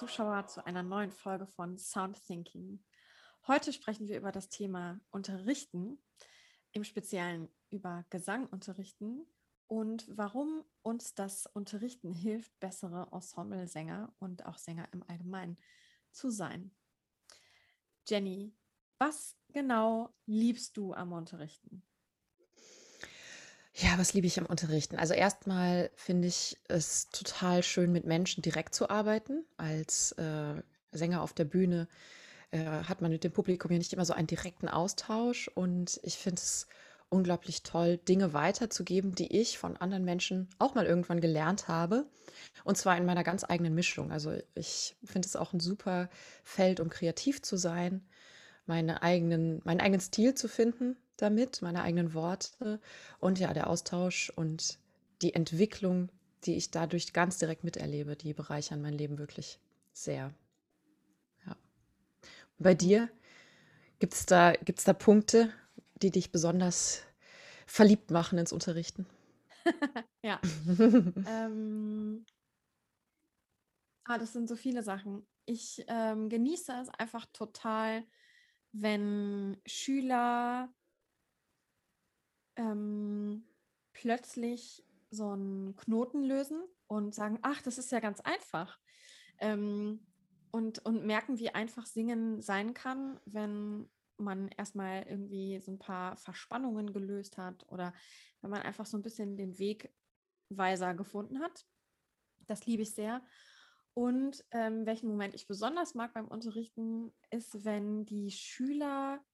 Zuschauer zu einer neuen Folge von Sound Thinking. Heute sprechen wir über das Thema Unterrichten, im Speziellen über Gesang unterrichten und warum uns das Unterrichten hilft, bessere Ensemblesänger und auch Sänger im Allgemeinen zu sein. Jenny, was genau liebst du am Unterrichten? Ja, was liebe ich am Unterrichten? Also erstmal finde ich es total schön, mit Menschen direkt zu arbeiten. Als äh, Sänger auf der Bühne äh, hat man mit dem Publikum ja nicht immer so einen direkten Austausch. Und ich finde es unglaublich toll, Dinge weiterzugeben, die ich von anderen Menschen auch mal irgendwann gelernt habe. Und zwar in meiner ganz eigenen Mischung. Also ich finde es auch ein super Feld, um kreativ zu sein, meine eigenen, meinen eigenen Stil zu finden damit, meine eigenen Worte und ja, der Austausch und die Entwicklung, die ich dadurch ganz direkt miterlebe, die bereichern mein Leben wirklich sehr. Ja. bei dir gibt es da, gibt's da Punkte, die dich besonders verliebt machen ins Unterrichten? ja. ähm, ah, das sind so viele Sachen. Ich ähm, genieße es einfach total, wenn Schüler ähm, plötzlich so einen Knoten lösen und sagen, ach, das ist ja ganz einfach. Ähm, und, und merken, wie einfach Singen sein kann, wenn man erstmal irgendwie so ein paar Verspannungen gelöst hat oder wenn man einfach so ein bisschen den Wegweiser gefunden hat. Das liebe ich sehr. Und ähm, welchen Moment ich besonders mag beim Unterrichten, ist, wenn die Schüler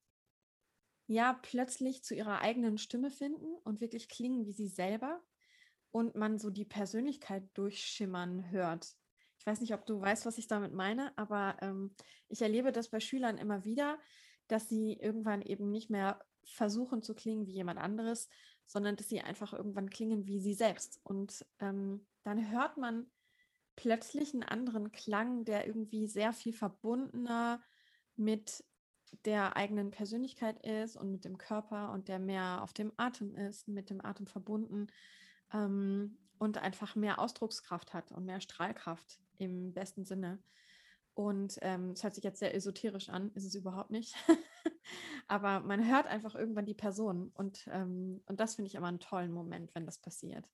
ja plötzlich zu ihrer eigenen Stimme finden und wirklich klingen wie sie selber und man so die Persönlichkeit durchschimmern hört. Ich weiß nicht, ob du weißt, was ich damit meine, aber ähm, ich erlebe das bei Schülern immer wieder, dass sie irgendwann eben nicht mehr versuchen zu klingen wie jemand anderes, sondern dass sie einfach irgendwann klingen wie sie selbst. Und ähm, dann hört man plötzlich einen anderen Klang, der irgendwie sehr viel verbundener mit der eigenen Persönlichkeit ist und mit dem Körper und der mehr auf dem Atem ist, mit dem Atem verbunden ähm, und einfach mehr Ausdruckskraft hat und mehr Strahlkraft im besten Sinne. Und ähm, es ähm, hört sich jetzt sehr esoterisch an, ist es überhaupt nicht. Aber man hört einfach irgendwann die Person und, ähm, und das finde ich immer einen tollen Moment, wenn das passiert.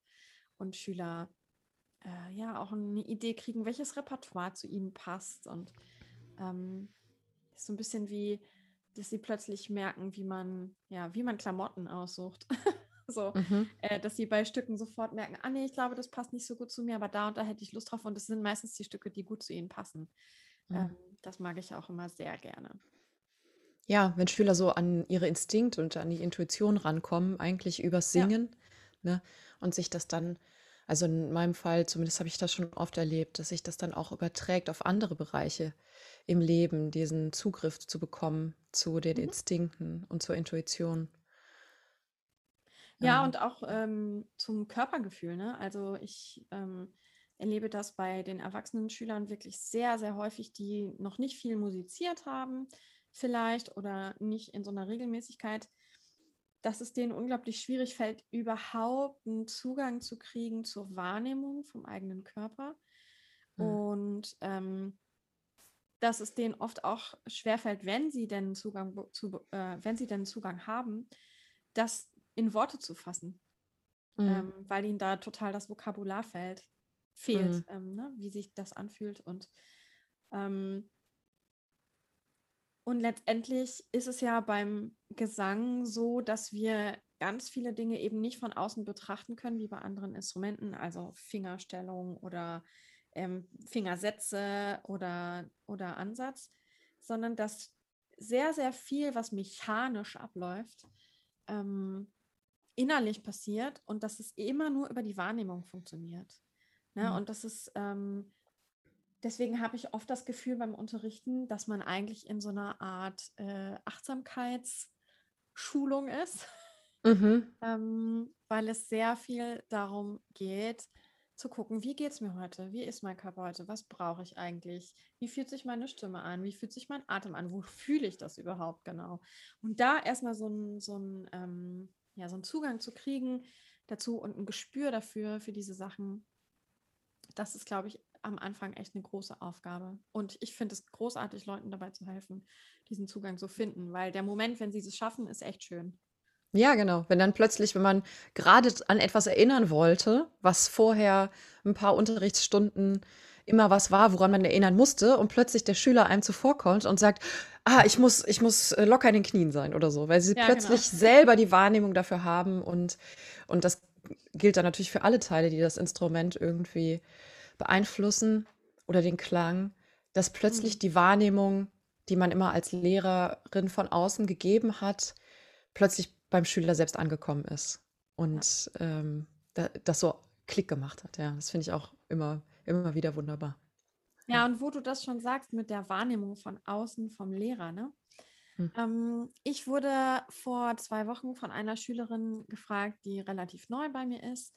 Und Schüler äh, ja auch eine Idee kriegen, welches Repertoire zu ihnen passt und ähm, so ein bisschen wie, dass sie plötzlich merken, wie man, ja, wie man Klamotten aussucht. so, mhm. äh, dass sie bei Stücken sofort merken, ah nee, ich glaube, das passt nicht so gut zu mir, aber da und da hätte ich Lust drauf. Und das sind meistens die Stücke, die gut zu ihnen passen. Mhm. Ähm, das mag ich auch immer sehr gerne. Ja, wenn Schüler so an ihre Instinkte und an die Intuition rankommen, eigentlich übers Singen, ja. ne, und sich das dann also in meinem Fall, zumindest habe ich das schon oft erlebt, dass sich das dann auch überträgt auf andere Bereiche im Leben, diesen Zugriff zu bekommen zu den Mhm. Instinkten und zur Intuition. Ja, und auch ähm, zum Körpergefühl. Ne? Also ich ähm, erlebe das bei den erwachsenen Schülern wirklich sehr, sehr häufig, die noch nicht viel musiziert haben, vielleicht oder nicht in so einer Regelmäßigkeit, dass es denen unglaublich schwierig fällt, überhaupt einen Zugang zu kriegen zur Wahrnehmung vom eigenen Körper. Mhm. Und ähm, dass es denen oft auch schwerfällt, wenn sie denn Zugang zu, äh, wenn sie denn Zugang haben, das in Worte zu fassen. Mhm. Ähm, weil ihnen da total das Vokabular fällt, fehlt, mhm. ähm, ne? wie sich das anfühlt. Und ähm, Und letztendlich ist es ja beim Gesang so, dass wir ganz viele Dinge eben nicht von außen betrachten können, wie bei anderen Instrumenten, also Fingerstellung oder ähm, Fingersätze oder, oder Ansatz, sondern dass sehr, sehr viel, was mechanisch abläuft, ähm, innerlich passiert und dass es immer nur über die Wahrnehmung funktioniert. Ne? Mhm. Und das ist, ähm, deswegen habe ich oft das Gefühl beim Unterrichten, dass man eigentlich in so einer Art äh, Achtsamkeitsschulung ist, mhm. ähm, weil es sehr viel darum geht, zu gucken, wie geht es mir heute? Wie ist mein Körper heute? Was brauche ich eigentlich? Wie fühlt sich meine Stimme an? Wie fühlt sich mein Atem an? Wo fühle ich das überhaupt genau? Und da erstmal so ein, so ähm, ja, so Zugang zu kriegen dazu und ein Gespür dafür, für diese Sachen, das ist, glaube ich, am Anfang echt eine große Aufgabe. Und ich finde es großartig, Leuten dabei zu helfen, diesen Zugang zu finden, weil der Moment, wenn sie es schaffen, ist echt schön. Ja, genau. Wenn dann plötzlich, wenn man gerade an etwas erinnern wollte, was vorher ein paar Unterrichtsstunden immer was war, woran man erinnern musste, und plötzlich der Schüler einem zuvorkommt und sagt, ah, ich muss, ich muss äh, locker in den Knien sein oder so, weil sie ja, plötzlich genau. selber die Wahrnehmung dafür haben und, und das gilt dann natürlich für alle Teile, die das Instrument irgendwie beeinflussen oder den Klang, dass plötzlich mhm. die Wahrnehmung, die man immer als Lehrerin von außen gegeben hat, plötzlich beim Schüler selbst angekommen ist und ähm, da, das so Klick gemacht hat. Ja, das finde ich auch immer, immer wieder wunderbar. Ja, und wo du das schon sagst mit der Wahrnehmung von außen vom Lehrer, ne? Hm. Ähm, ich wurde vor zwei Wochen von einer Schülerin gefragt, die relativ neu bei mir ist,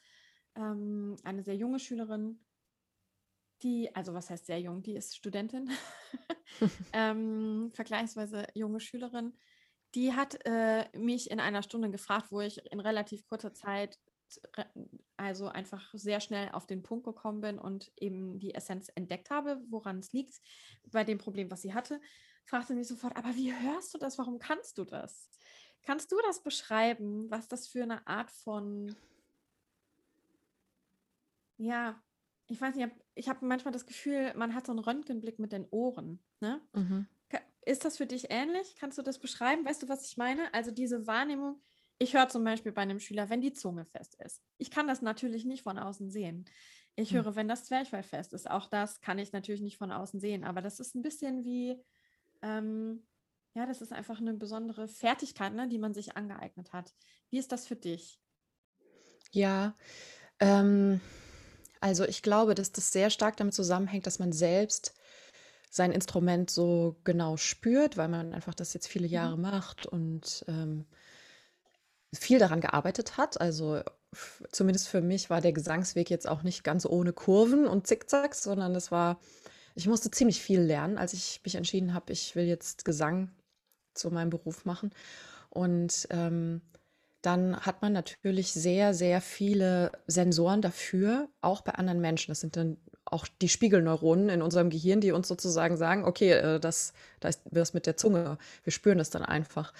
ähm, eine sehr junge Schülerin, die, also was heißt sehr jung, die ist Studentin, ähm, vergleichsweise junge Schülerin, die hat äh, mich in einer Stunde gefragt, wo ich in relativ kurzer Zeit also einfach sehr schnell auf den Punkt gekommen bin und eben die Essenz entdeckt habe, woran es liegt bei dem Problem, was sie hatte, fragte mich sofort, aber wie hörst du das? Warum kannst du das? Kannst du das beschreiben, was das für eine Art von, ja, ich weiß nicht, ich habe manchmal das Gefühl, man hat so einen Röntgenblick mit den Ohren. Ne? Mhm. Ist das für dich ähnlich? Kannst du das beschreiben? Weißt du, was ich meine? Also diese Wahrnehmung, ich höre zum Beispiel bei einem Schüler, wenn die Zunge fest ist. Ich kann das natürlich nicht von außen sehen. Ich hm. höre, wenn das Zwerchfell fest ist. Auch das kann ich natürlich nicht von außen sehen. Aber das ist ein bisschen wie, ähm, ja, das ist einfach eine besondere Fertigkeit, ne, die man sich angeeignet hat. Wie ist das für dich? Ja, ähm, also ich glaube, dass das sehr stark damit zusammenhängt, dass man selbst sein Instrument so genau spürt, weil man einfach das jetzt viele Jahre mhm. macht und ähm, viel daran gearbeitet hat. Also zumindest für mich war der Gesangsweg jetzt auch nicht ganz ohne Kurven und Zickzacks, sondern es war, ich musste ziemlich viel lernen, als ich mich entschieden habe, ich will jetzt Gesang zu meinem Beruf machen. Und ähm, dann hat man natürlich sehr, sehr viele Sensoren dafür, auch bei anderen Menschen. Das sind dann auch die Spiegelneuronen in unserem Gehirn, die uns sozusagen sagen, okay, äh, das, da ist das mit der Zunge. Wir spüren das dann einfach.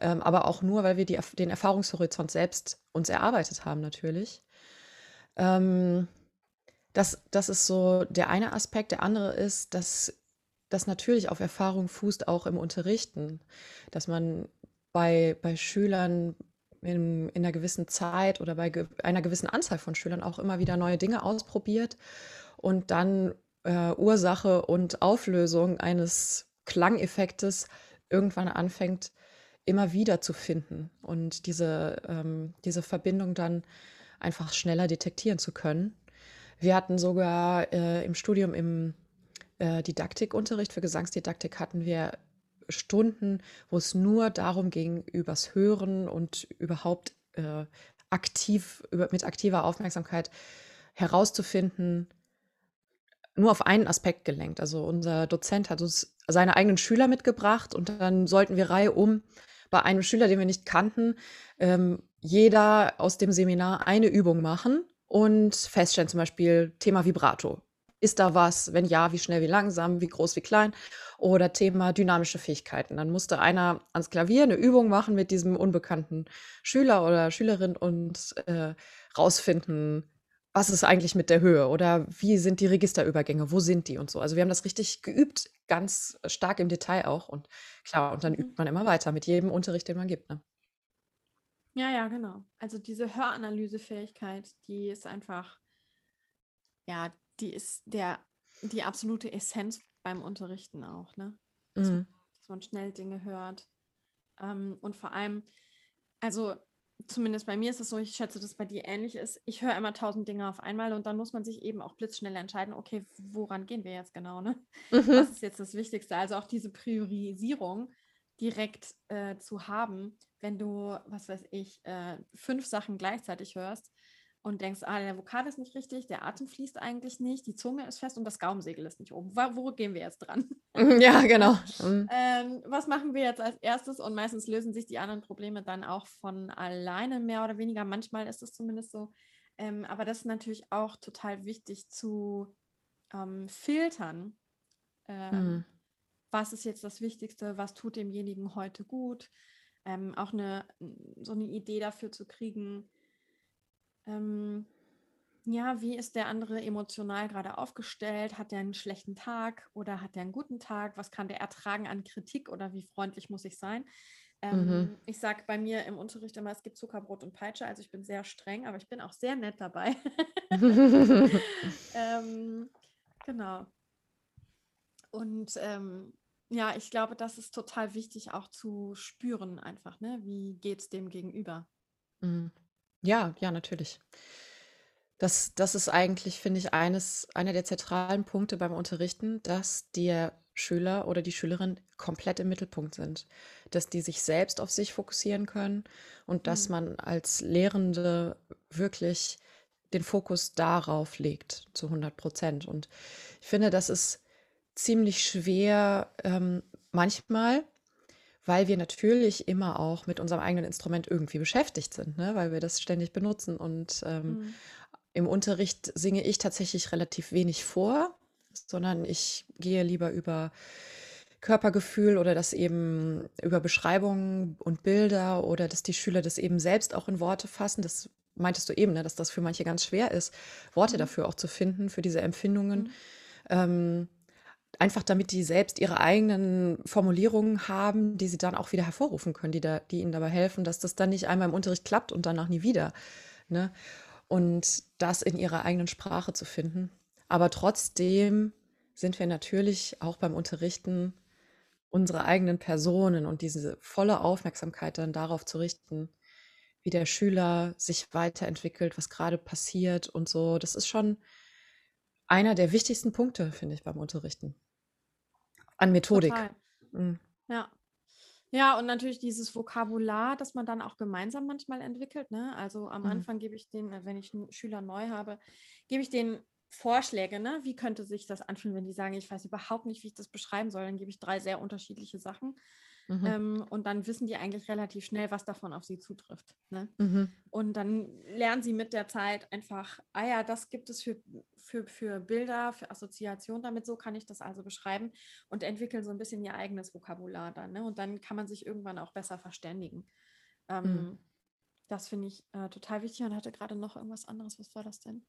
Ähm, aber auch nur, weil wir die, den Erfahrungshorizont selbst uns erarbeitet haben, natürlich. Ähm, das, das ist so der eine Aspekt. Der andere ist, dass das natürlich auf Erfahrung fußt, auch im Unterrichten. Dass man bei, bei Schülern in, in einer gewissen Zeit oder bei ge einer gewissen Anzahl von Schülern auch immer wieder neue Dinge ausprobiert und dann äh, Ursache und Auflösung eines Klangeffektes irgendwann anfängt, immer wieder zu finden und diese, ähm, diese Verbindung dann einfach schneller detektieren zu können. Wir hatten sogar äh, im Studium im äh, Didaktikunterricht für Gesangsdidaktik hatten wir Stunden, wo es nur darum ging, übers Hören und überhaupt äh, aktiv, über, mit aktiver Aufmerksamkeit herauszufinden, nur auf einen Aspekt gelenkt. Also unser Dozent hat uns seine eigenen Schüler mitgebracht und dann sollten wir Reihe um bei einem Schüler, den wir nicht kannten, ähm, jeder aus dem Seminar eine Übung machen und feststellen, zum Beispiel Thema Vibrato. Ist da was? Wenn ja, wie schnell, wie langsam, wie groß, wie klein? Oder Thema dynamische Fähigkeiten. Dann musste einer ans Klavier eine Übung machen mit diesem unbekannten Schüler oder Schülerin und äh, rausfinden, was ist eigentlich mit der Höhe oder wie sind die Registerübergänge, wo sind die und so. Also wir haben das richtig geübt, ganz stark im Detail auch und klar, und dann Mhm. übt man immer weiter mit jedem Unterricht, den man gibt, ne? Ja, ja, genau. Also diese Höranalysefähigkeit, die ist einfach, ja, die ist der, die absolute Essenz beim Unterrichten auch, ne? Dass, Mhm. dass man schnell Dinge hört. Ähm, und vor allem, also zumindest bei mir ist es so, ich schätze, dass es bei dir ähnlich ist. Ich höre immer tausend Dinge auf einmal und dann muss man sich eben auch blitzschnell entscheiden, okay, woran gehen wir jetzt genau, ne? Was Mhm. ist jetzt das Wichtigste? Also auch diese Priorisierung direkt äh, zu haben, wenn du, was weiß ich, äh, fünf Sachen gleichzeitig hörst und denkst, ah, der Vokal ist nicht richtig, der Atem fließt eigentlich nicht, die Zunge ist fest und das Gaumensegel ist nicht oben. Wo, wo gehen wir jetzt dran? Ja, genau. Mhm. Ähm, was machen wir jetzt als erstes? Und meistens lösen sich die anderen Probleme dann auch von alleine, mehr oder weniger. Manchmal ist es zumindest so. Ähm, aber das ist natürlich auch total wichtig zu ähm, filtern. Ähm, Mhm. was ist jetzt das Wichtigste? Was tut demjenigen heute gut? Ähm, auch eine, so eine Idee dafür zu kriegen, ähm, ja, wie ist der andere emotional gerade aufgestellt? Hat er einen schlechten Tag oder hat er einen guten Tag? Was kann der ertragen an Kritik oder wie freundlich muss ich sein? Mhm. Ähm, ich sage bei mir im Unterricht immer, es gibt Zuckerbrot und Peitsche, also ich bin sehr streng, aber ich bin auch sehr nett dabei. ähm, genau. Und ähm, ja, ich glaube, das ist total wichtig auch zu spüren einfach, ne? Wie geht es dem gegenüber? Mhm. Ja, ja, natürlich. Das das ist eigentlich, finde ich, eines einer der zentralen Punkte beim Unterrichten, dass der Schüler oder die Schülerin komplett im Mittelpunkt sind. Dass die sich selbst auf sich fokussieren können und dass Mhm. man als Lehrende wirklich den Fokus darauf legt zu 100% Und ich finde, das ist ziemlich schwer, ähm, manchmal, weil wir natürlich immer auch mit unserem eigenen Instrument irgendwie beschäftigt sind, ne? Weil wir das ständig benutzen und, ähm, Mhm. im Unterricht singe ich tatsächlich relativ wenig vor, sondern ich gehe lieber über Körpergefühl oder das eben über Beschreibungen und Bilder oder dass die Schüler das eben selbst auch in Worte fassen. Das meintest du eben, ne, dass das für manche ganz schwer ist, Worte Mhm. dafür auch zu finden, für diese Empfindungen. Mhm. Ähm, einfach damit die selbst ihre eigenen Formulierungen haben, die sie dann auch wieder hervorrufen können, die, da, die ihnen dabei helfen, dass das dann nicht einmal im Unterricht klappt und danach nie wieder. Ne? Und das in ihrer eigenen Sprache zu finden. Aber trotzdem sind wir natürlich auch beim Unterrichten unsere eigenen Personen und diese volle Aufmerksamkeit dann darauf zu richten, wie der Schüler sich weiterentwickelt, was gerade passiert und so. Das ist schon einer der wichtigsten Punkte, finde ich, beim Unterrichten. An Methodik. Mhm. Ja. Ja, und natürlich dieses Vokabular, das man dann auch gemeinsam manchmal entwickelt. Ne? Also am Mhm. Anfang gebe ich den, wenn ich einen Schüler neu habe, gebe ich denen Vorschläge, ne? Wie könnte sich das anfühlen, wenn die sagen, ich weiß überhaupt nicht, wie ich das beschreiben soll, dann gebe ich drei sehr unterschiedliche Sachen. Mhm. Ähm, und dann wissen die eigentlich relativ schnell, was davon auf sie zutrifft. Ne? Mhm. Und dann lernen sie mit der Zeit einfach, ah ja, das gibt es für, für, für Bilder, für Assoziationen damit, so kann ich das also beschreiben und entwickeln so ein bisschen ihr eigenes Vokabular dann. Ne? Und dann kann man sich irgendwann auch besser verständigen. Ähm, Mhm. Das finde ich äh, total wichtig und hatte gerade noch irgendwas anderes. Was war das denn?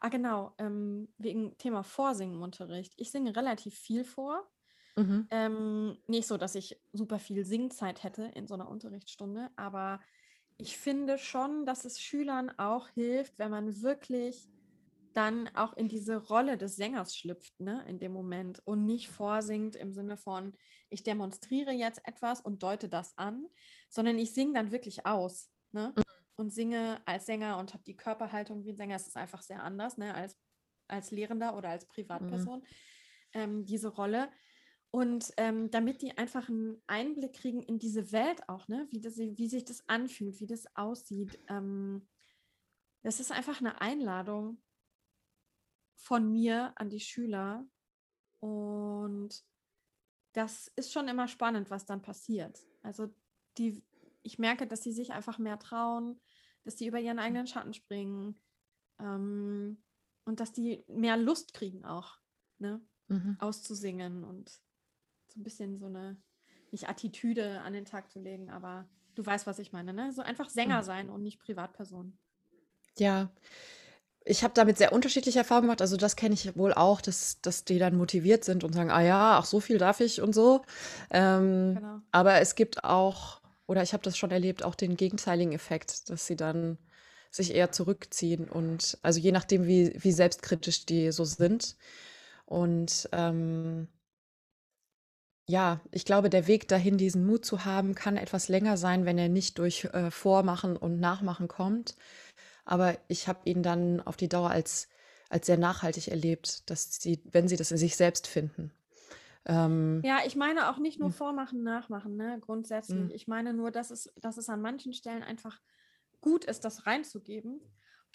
Ah, genau, ähm, wegen Thema Vorsingen im Unterricht. Ich singe relativ viel vor. Mhm. Ähm, nicht so, dass ich super viel Singzeit hätte in so einer Unterrichtsstunde, aber ich finde schon, dass es Schülern auch hilft, wenn man wirklich dann auch in diese Rolle des Sängers schlüpft, ne, in dem Moment und nicht vorsingt im Sinne von, ich demonstriere jetzt etwas und deute das an, sondern ich singe dann wirklich aus, ne, und singe als Sänger und habe die Körperhaltung wie ein Sänger. Es ist einfach sehr anders, ne, als, als Lehrender oder als Privatperson, ähm, diese Rolle. Und ähm, damit die einfach einen Einblick kriegen in diese Welt auch, ne? wie, das, wie sich das anfühlt, wie das aussieht. Ähm, das ist einfach eine Einladung von mir an die Schüler. Und das ist schon immer spannend, was dann passiert. Also die, ich merke, dass sie sich einfach mehr trauen, dass die über ihren eigenen Schatten springen ähm, und dass die mehr Lust kriegen auch, ne? Mhm. auszusingen und so ein bisschen so eine, nicht Attitüde an den Tag zu legen, aber du weißt, was ich meine, ne? So einfach Sänger Mhm. sein und nicht Privatperson. Ja, ich habe damit sehr unterschiedliche Erfahrungen gemacht. Also das kenne ich wohl auch, dass, dass die dann motiviert sind und sagen, ah ja, ach so viel darf ich und so. Ähm, Genau. aber es gibt auch, oder ich habe das schon erlebt, auch den gegenteiligen Effekt, dass sie dann sich eher zurückziehen und also je nachdem, wie, wie selbstkritisch die so sind. Und ähm, ja, ich glaube, der Weg dahin, diesen Mut zu haben, kann etwas länger sein, wenn er nicht durch äh, Vormachen und Nachmachen kommt. Aber ich habe ihn dann auf die Dauer als, als sehr nachhaltig erlebt, dass sie, wenn sie das in sich selbst finden. Ähm, Ja, ich meine auch nicht nur hm, vormachen, nachmachen, ne? Grundsätzlich. hm, Ich meine nur, dass es, dass es an manchen Stellen einfach gut ist, das reinzugeben.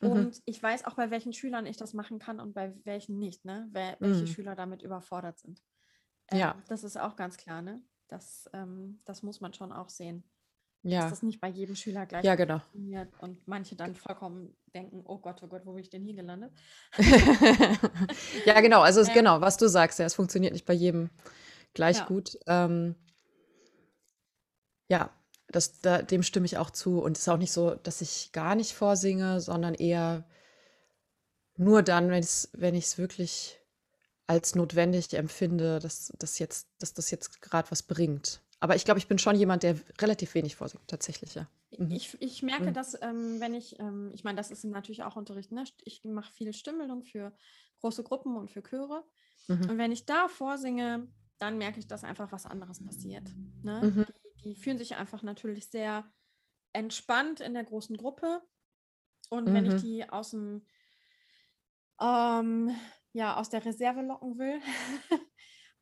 mhm, Und ich weiß auch, bei welchen Schülern ich das machen kann und bei welchen nicht, ne? Wer, welche mhm. Schüler damit überfordert sind. Ja, Ähm, das ist auch ganz klar, ne? Das, ähm, das muss man schon auch sehen, dass ja, das nicht bei jedem Schüler gleich ja, genau. funktioniert und manche dann vollkommen denken, oh Gott, oh Gott, wo bin ich denn hier gelandet? Ja, genau. Also es, Ähm, genau, was du sagst, ja, es funktioniert nicht bei jedem gleich ja, gut. Ähm, ja, das, da, dem stimme ich auch zu. Und es ist auch nicht so, dass ich gar nicht vorsinge, sondern eher nur dann, wenn ich es wirklich als notwendig empfinde, dass, dass jetzt, dass das jetzt gerade was bringt. Aber ich glaube, ich bin schon jemand, der relativ wenig vorsingt, tatsächlich, ja. Ich, ich merke, Mhm. dass, ähm, wenn ich, ähm, ich meine, das ist natürlich auch Unterricht, ne? Ich mache viel Stimmbildung für große Gruppen und für Chöre. Mhm. Und wenn ich da vorsinge, dann merke ich, dass einfach was anderes passiert. Ne? Mhm. Die, die fühlen sich einfach natürlich sehr entspannt in der großen Gruppe. Und wenn ich Mhm. die aus dem, ähm, ja, aus der Reserve locken will,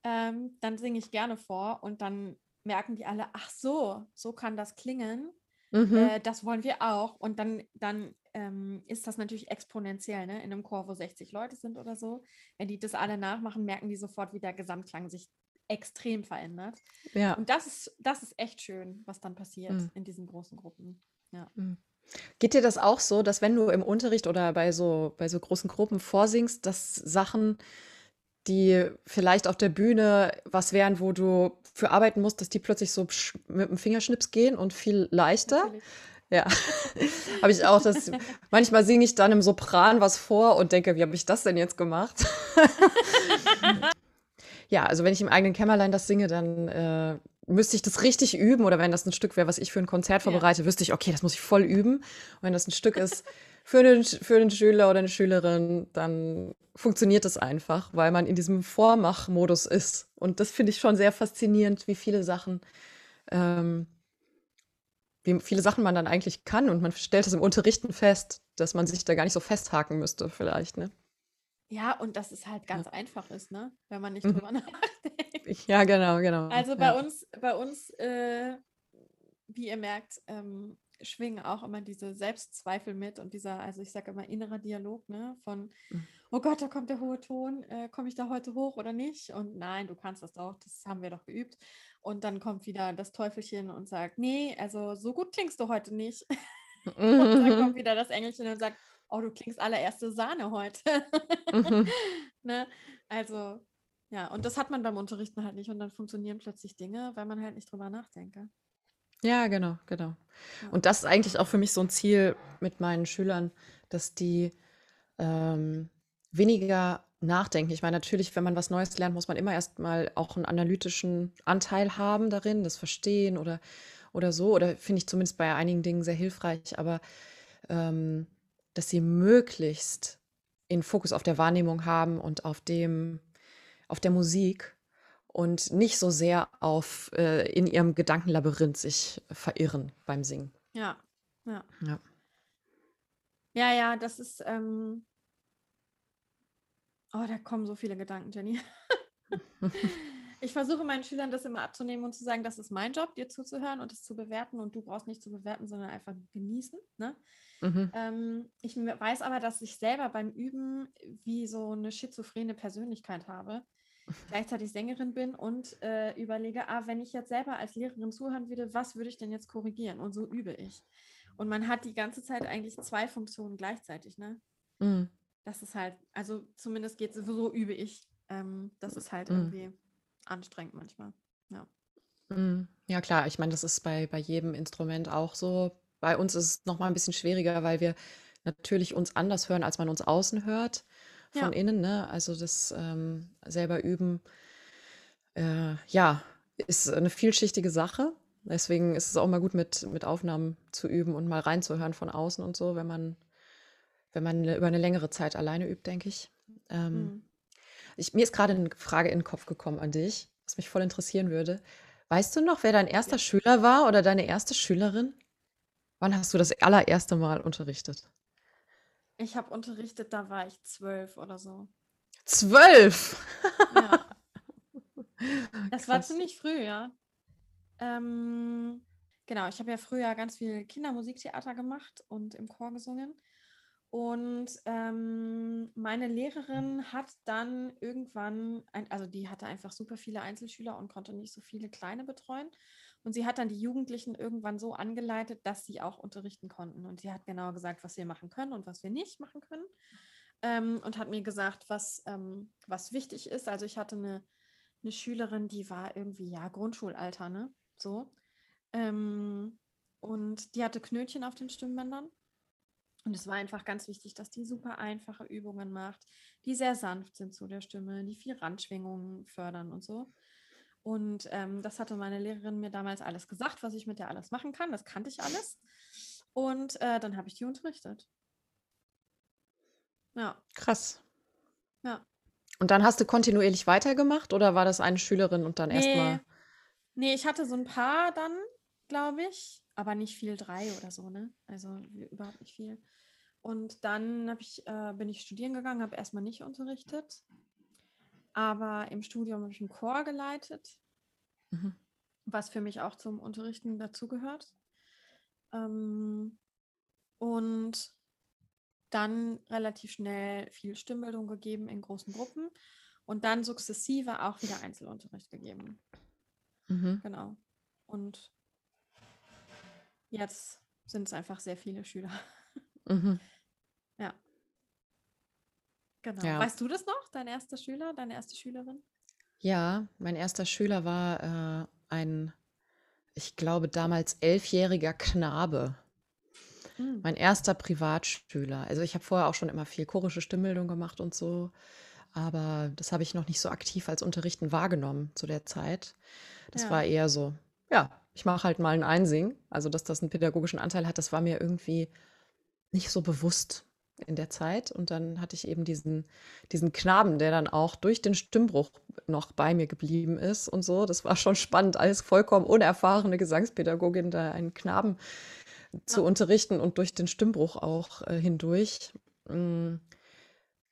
ähm, dann singe ich gerne vor und dann merken die alle, ach so, so kann das klingen. Mhm. Äh, das wollen wir auch. Und dann, dann ähm, ist das natürlich exponentiell, ne? In einem Chor, wo 60 Leute sind oder so. Wenn die das alle nachmachen, merken die sofort, wie der Gesamtklang sich extrem verändert. Ja. Und das ist, das ist echt schön, was dann passiert Mhm. in diesen großen Gruppen. Ja. Mhm. Geht dir das auch so, dass wenn du im Unterricht oder bei so, bei so großen Gruppen vorsingst, dass Sachen, die vielleicht auf der Bühne was wären, wo du für arbeiten musst, dass die plötzlich so mit dem Fingerschnips gehen und viel leichter? Natürlich. Ja, habe ich auch. Das, manchmal singe ich dann im Sopran was vor und denke, wie habe ich das denn jetzt gemacht? Ja, also wenn ich im eigenen Kämmerlein das singe, dann äh, müsste ich das richtig üben. Oder wenn das ein Stück wäre, was ich für ein Konzert Ja. vorbereite, wüsste ich, okay, das muss ich voll üben. Und wenn das ein Stück ist für einen, für einen Schüler oder eine Schülerin, dann funktioniert es einfach, weil man in diesem Vormachmodus ist. Und das finde ich schon sehr faszinierend, wie viele Sachen, ähm, wie viele Sachen man dann eigentlich kann. Und man stellt es im Unterrichten fest, dass man sich da gar nicht so festhaken müsste, vielleicht, ne? Ja, und dass es halt ganz einfach ist, ne? Wenn man nicht Mhm. drüber nachdenkt. Ja, genau, genau. Also bei Ja. uns, bei uns, äh, wie ihr merkt, ähm, schwingen auch immer diese Selbstzweifel mit und dieser, also ich sage immer innerer Dialog, ne? Von, Mhm. oh Gott, da kommt der hohe Ton, äh, komme ich da heute hoch oder nicht? Und nein, du kannst das doch, das haben wir doch geübt. Und dann kommt wieder das Teufelchen und sagt, nee, also so gut klingst du heute nicht. Und dann kommt wieder das Engelchen und sagt, oh, du klingst allererste Sahne heute. Mhm. ne? Also, ja, und das hat man beim Unterrichten halt nicht und dann funktionieren plötzlich Dinge, weil man halt nicht drüber nachdenke. Ja, genau, genau. Ja. Und das ist eigentlich auch für mich so ein Ziel mit meinen Schülern, dass die ähm, weniger nachdenken. Ich meine, natürlich, wenn man was Neues lernt, muss man immer erstmal auch einen analytischen Anteil haben darin, das Verstehen oder, oder so. Oder finde ich zumindest bei einigen Dingen sehr hilfreich, aber ähm, dass sie möglichst den Fokus auf der Wahrnehmung haben und auf dem, auf der Musik und nicht so sehr auf äh, in ihrem Gedankenlabyrinth sich verirren beim Singen. Ja, ja. Ja. Ja, ja, das ist, ähm, oh, da kommen so viele Gedanken, Jenny. Ich versuche meinen Schülern das immer abzunehmen und zu sagen, das ist mein Job, dir zuzuhören und es zu bewerten und du brauchst nicht zu bewerten, sondern einfach genießen. Ne? Mhm. Ähm, ich weiß aber, dass ich selber beim Üben wie so eine schizophrene Persönlichkeit habe, gleichzeitig Sängerin bin und äh, überlege, ah, wenn ich jetzt selber als Lehrerin zuhören würde, was würde ich denn jetzt korrigieren? Und so übe ich. Und man hat die ganze Zeit eigentlich zwei Funktionen gleichzeitig, ne? Mhm. Das ist halt, also zumindest geht es, so übe ich. Ähm, das ist halt Mhm. irgendwie anstrengend manchmal. Ja. Mhm. Ja, klar, ich meine, das ist bei, bei jedem Instrument auch so. Bei uns ist es nochmal ein bisschen schwieriger, weil wir natürlich uns anders hören, als man uns außen hört von Ja. innen, ne? Also das ähm, selber üben, äh, ja, ist eine vielschichtige Sache. Deswegen ist es auch mal gut, mit, mit Aufnahmen zu üben und mal reinzuhören von außen und so, wenn man, wenn man über eine längere Zeit alleine übt, denke ich. Ähm, Mhm. ich, mir ist gerade eine Frage in den Kopf gekommen an dich, was mich voll interessieren würde. Weißt du noch, wer dein erster Ja. Schüler war oder deine erste Schülerin? Wann hast du das allererste Mal unterrichtet? Ich habe unterrichtet, da war ich zwölf oder so. Zwölf! Ja, das war Krass. ziemlich früh, ja. Ähm, genau, ich habe ja früher ganz viel Kindermusiktheater gemacht und im Chor gesungen. Und ähm, meine Lehrerin hat dann irgendwann, ein, also die hatte einfach super viele Einzelschüler und konnte nicht so viele kleine betreuen. Und sie hat dann die Jugendlichen irgendwann so angeleitet, dass sie auch unterrichten konnten. Und sie hat genau gesagt, was wir machen können und was wir nicht machen können. Ähm, und hat mir gesagt, was, ähm, was wichtig ist. Also ich hatte eine, eine Schülerin, die war irgendwie, ja, Grundschulalter, ne? So. Ähm, und die hatte Knötchen auf den Stimmbändern. Und es war einfach ganz wichtig, dass die super einfache Übungen macht, die sehr sanft sind zu der Stimme, die viel Randschwingungen fördern und so. Und ähm, das hatte meine Lehrerin mir damals alles gesagt, was ich mit der alles machen kann. Das kannte ich alles. Und äh, dann habe ich die unterrichtet. Ja, Krass. ja. Und dann hast du kontinuierlich weitergemacht oder war das eine Schülerin und dann Nee, erstmal? nee, ich hatte so ein paar dann, glaube ich, aber nicht viel, drei oder so, ne? Also überhaupt nicht viel. Und dann ich, äh, bin ich studieren gegangen, habe erstmal nicht unterrichtet, aber im Studium habe ich einen Chor geleitet, Mhm. was für mich auch zum Unterrichten dazugehört. Ähm, und dann relativ schnell viel Stimmbildung gegeben in großen Gruppen und dann sukzessive auch wieder Einzelunterricht gegeben. Mhm. Genau. Und jetzt sind es einfach sehr viele Schüler. Mhm. Ja, genau. Ja. Weißt du das noch, dein erster Schüler, deine erste Schülerin? Ja, mein erster Schüler war äh, ein, ich glaube, damals elfjähriger Knabe. Hm. Mein erster Privatschüler. Also ich habe vorher auch schon immer viel chorische Stimmbildung gemacht und so, aber das habe ich noch nicht so aktiv als Unterrichten wahrgenommen zu der Zeit. Das Ja. war eher so, ja, ich mache halt mal ein Einsingen. Also dass das einen pädagogischen Anteil hat, das war mir irgendwie nicht so bewusst in der Zeit. Und dann hatte ich eben diesen, diesen Knaben, der dann auch durch den Stimmbruch noch bei mir geblieben ist und so. Das war schon spannend, als vollkommen unerfahrene Gesangspädagogin da einen Knaben zu Ja. unterrichten und durch den Stimmbruch auch äh, hindurch. Mm,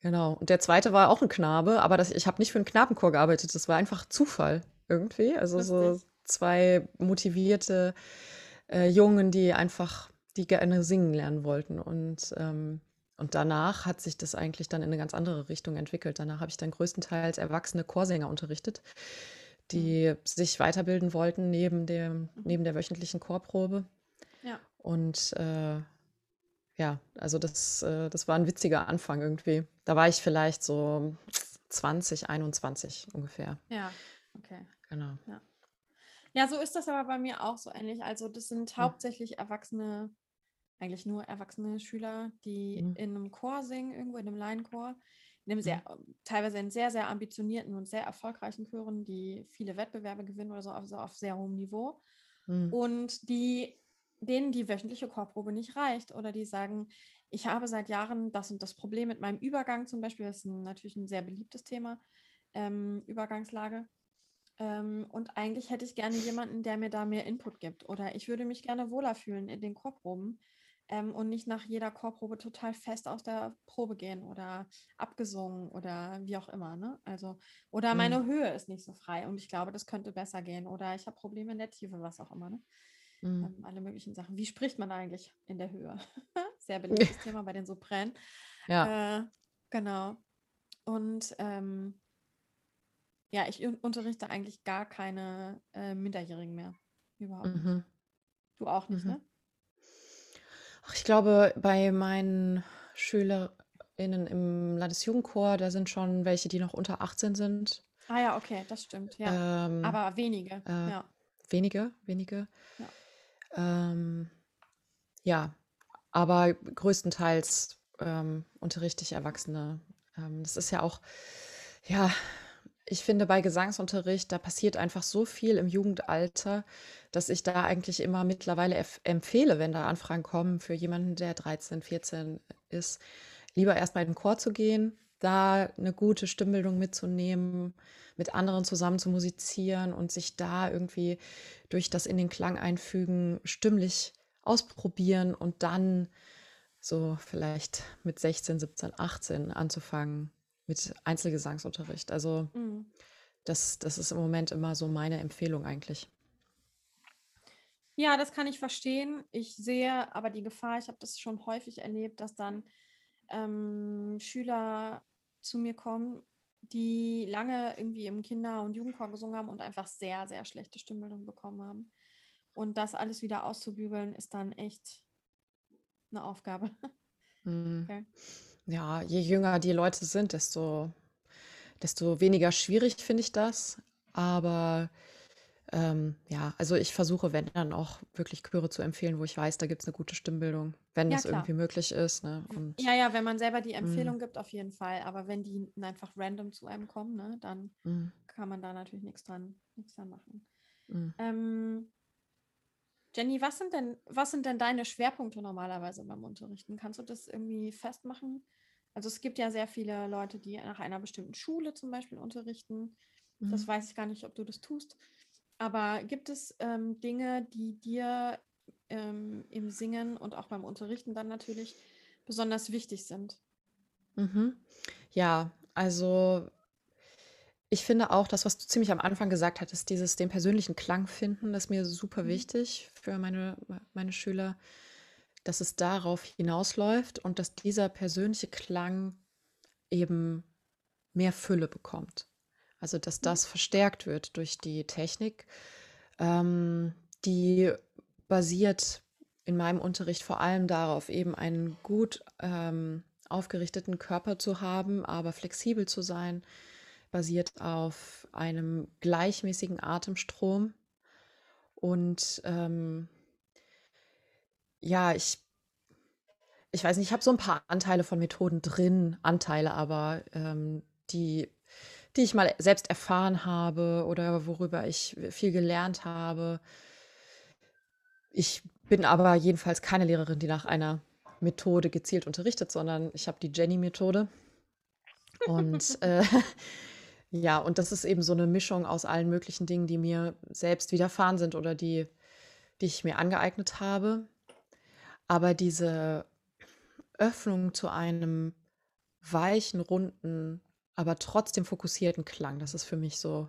genau. Und der zweite war auch ein Knabe, aber das, ich habe nicht für einen Knabenchor gearbeitet. Das war einfach Zufall irgendwie. Also so zwei motivierte äh, Jungen, die einfach, die gerne singen lernen wollten. Und, ähm, und danach hat sich das eigentlich dann in eine ganz andere Richtung entwickelt. Danach habe ich dann größtenteils erwachsene Chorsänger unterrichtet, die sich weiterbilden wollten neben dem, Mhm. neben der wöchentlichen Chorprobe. Ja. Und äh, ja, also das, äh, das war ein witziger Anfang irgendwie. Da war ich vielleicht so 20, 21 ungefähr. Ja, okay. Genau. Ja, so ist das aber bei mir auch so ähnlich. Also das sind Hm. hauptsächlich erwachsene, eigentlich nur erwachsene Schüler, die Mhm. in einem Chor singen, irgendwo in einem Laienchor, in einem Mhm. sehr, teilweise in sehr, sehr ambitionierten und sehr erfolgreichen Chören, die viele Wettbewerbe gewinnen oder so, also auf sehr hohem Niveau. Mhm. und die, denen die wöchentliche Chorprobe nicht reicht oder die sagen, ich habe seit Jahren das und das Problem mit meinem Übergang zum Beispiel, das ist ein, natürlich ein sehr beliebtes Thema, ähm, Übergangslage. Ähm, und eigentlich hätte ich gerne jemanden, der mir da mehr Input gibt oder ich würde mich gerne wohler fühlen in den Chorproben ähm, und nicht nach jeder Chorprobe total fest aus der Probe gehen oder abgesungen oder wie auch immer. Ne? Also, oder Mhm. meine Höhe ist nicht so frei und ich glaube, das könnte besser gehen oder ich habe Probleme in der Tiefe, was auch immer. Ne? Mhm. Ähm, alle möglichen Sachen. Wie spricht man eigentlich in der Höhe? Sehr beliebtes Thema bei den Sopränen. Ja. Äh, genau. Und ähm, ja, ich un- unterrichte eigentlich gar keine äh, Minderjährigen mehr. Überhaupt. Mhm. Du auch nicht, Mhm. ne? Ich glaube, bei meinen SchülerInnen im Landesjugendchor, da sind schon welche, die noch unter 18 sind. Ah ja, okay, das stimmt, ja. Ähm, Aber wenige, äh, ja. wenige, wenige. Ja. Ähm, ja, aber größtenteils ähm, unterrichte ich Erwachsene. Ähm, das ist ja auch, ja, ich finde bei Gesangsunterricht, da passiert einfach so viel im Jugendalter, dass ich da eigentlich immer mittlerweile empfehle, wenn da Anfragen kommen für jemanden, der 13, 14 ist, lieber erstmal in den Chor zu gehen, da eine gute Stimmbildung mitzunehmen, mit anderen zusammen zu musizieren und sich da irgendwie durch das in den Klang einfügen stimmlich ausprobieren und dann so vielleicht mit 16, 17, 18 anzufangen mit Einzelgesangsunterricht. Also Mhm. das, das ist im Moment immer so meine Empfehlung eigentlich. Ja, das kann ich verstehen. Ich sehe aber die Gefahr, ich habe das schon häufig erlebt, dass dann ähm, Schüler zu mir kommen, die lange irgendwie im Kinder- und Jugendchor gesungen haben und einfach sehr, sehr schlechte Stimmbildung bekommen haben. Und das alles wieder auszubügeln, ist dann echt eine Aufgabe. Mhm. Okay. Ja, je jünger die Leute sind, desto, desto weniger schwierig finde ich das. Aber ähm, ja, also ich versuche, wenn dann auch wirklich Chöre zu empfehlen, wo ich weiß, da gibt es eine gute Stimmbildung, wenn Ja, das klar. irgendwie möglich ist. Ne? Und Ja, ja, wenn man selber die mm, Empfehlung gibt, auf jeden Fall. Aber wenn die einfach random zu einem kommen, ne, dann mm, kann man da natürlich nichts dran, nichts dran machen. mm. Ähm, Jenny, was sind denn, was sind denn deine Schwerpunkte normalerweise beim Unterrichten? Kannst du das irgendwie festmachen? Also es gibt ja sehr viele Leute, die nach einer bestimmten Schule zum Beispiel unterrichten. Das Mhm. weiß ich gar nicht, ob du das tust. Aber gibt es ähm, Dinge, die dir ähm, im Singen und auch beim Unterrichten dann natürlich besonders wichtig sind? Mhm. Ja, also ich finde auch das, was du ziemlich am Anfang gesagt hattest, dieses den persönlichen Klang finden, das ist mir super Mhm. wichtig für meine, meine Schüler, dass es darauf hinausläuft und dass dieser persönliche Klang eben mehr Fülle bekommt. Also dass Mhm. das verstärkt wird durch die Technik, ähm, die basiert in meinem Unterricht vor allem darauf, eben einen gut ähm, aufgerichteten Körper zu haben, aber flexibel zu sein, basiert auf einem gleichmäßigen Atemstrom. Und ähm, ja, ich, ich weiß nicht, ich habe so ein paar Anteile von Methoden drin, Anteile aber, ähm, die, die ich mal selbst erfahren habe oder worüber ich viel gelernt habe. Ich bin aber jedenfalls keine Lehrerin, die nach einer Methode gezielt unterrichtet, sondern ich habe die Jenny-Methode. Und äh, ja, und das ist eben so eine Mischung aus allen möglichen Dingen, die mir selbst widerfahren sind oder die, die ich mir angeeignet habe. Aber diese Öffnung zu einem weichen, runden, aber trotzdem fokussierten Klang, das ist für mich so